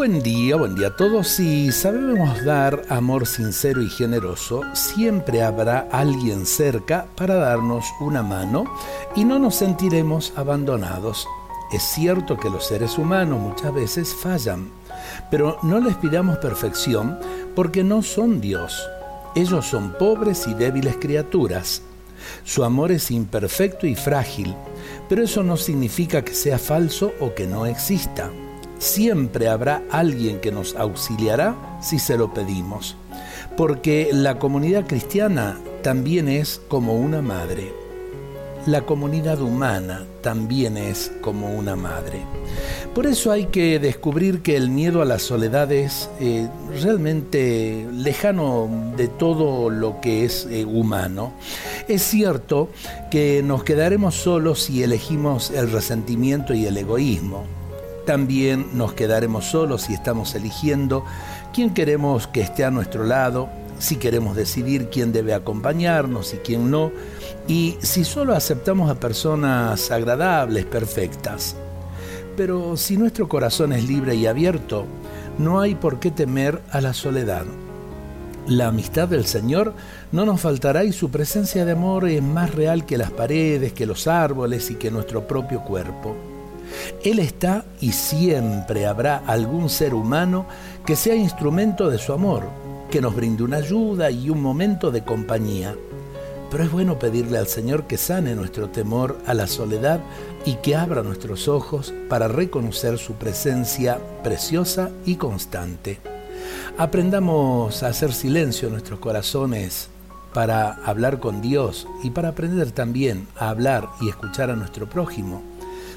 Buen día, buen día a todos. Si sabemos dar amor sincero y generoso, siempre habrá alguien cerca para darnos una mano y no nos sentiremos abandonados. Es cierto que los seres humanos muchas veces fallan, pero no les pidamos perfección porque no son Dios. Ellos son pobres y débiles criaturas. Su amor es imperfecto y frágil, pero eso no significa que sea falso o que no exista siempre habrá alguien que nos auxiliará si se lo pedimos, porque la comunidad cristiana también es como una madre. La comunidad humana también es como una madre. Por eso hay que descubrir que el miedo a la soledad es realmente lejano de todo lo que es eh, humano. Es cierto que nos quedaremos solos si elegimos el resentimiento y el egoísmo también nos quedaremos solos si estamos eligiendo quién queremos que esté a nuestro lado, si queremos decidir quién debe acompañarnos y quién no, y si solo aceptamos a personas agradables, perfectas. Pero si nuestro corazón es libre y abierto, no hay por qué temer a la soledad. La amistad del Señor no nos faltará y su presencia de amor es más real que las paredes, que los árboles y que nuestro propio cuerpo. Él está y siempre habrá algún ser humano que sea instrumento de su amor, que nos brinde una ayuda y un momento de compañía. Pero es bueno pedirle al Señor que sane nuestro temor a la soledad y que abra nuestros ojos para reconocer su presencia preciosa y constante. Aprendamos a hacer silencio en nuestros corazones para hablar con Dios y para aprender también a hablar y escuchar a nuestro prójimo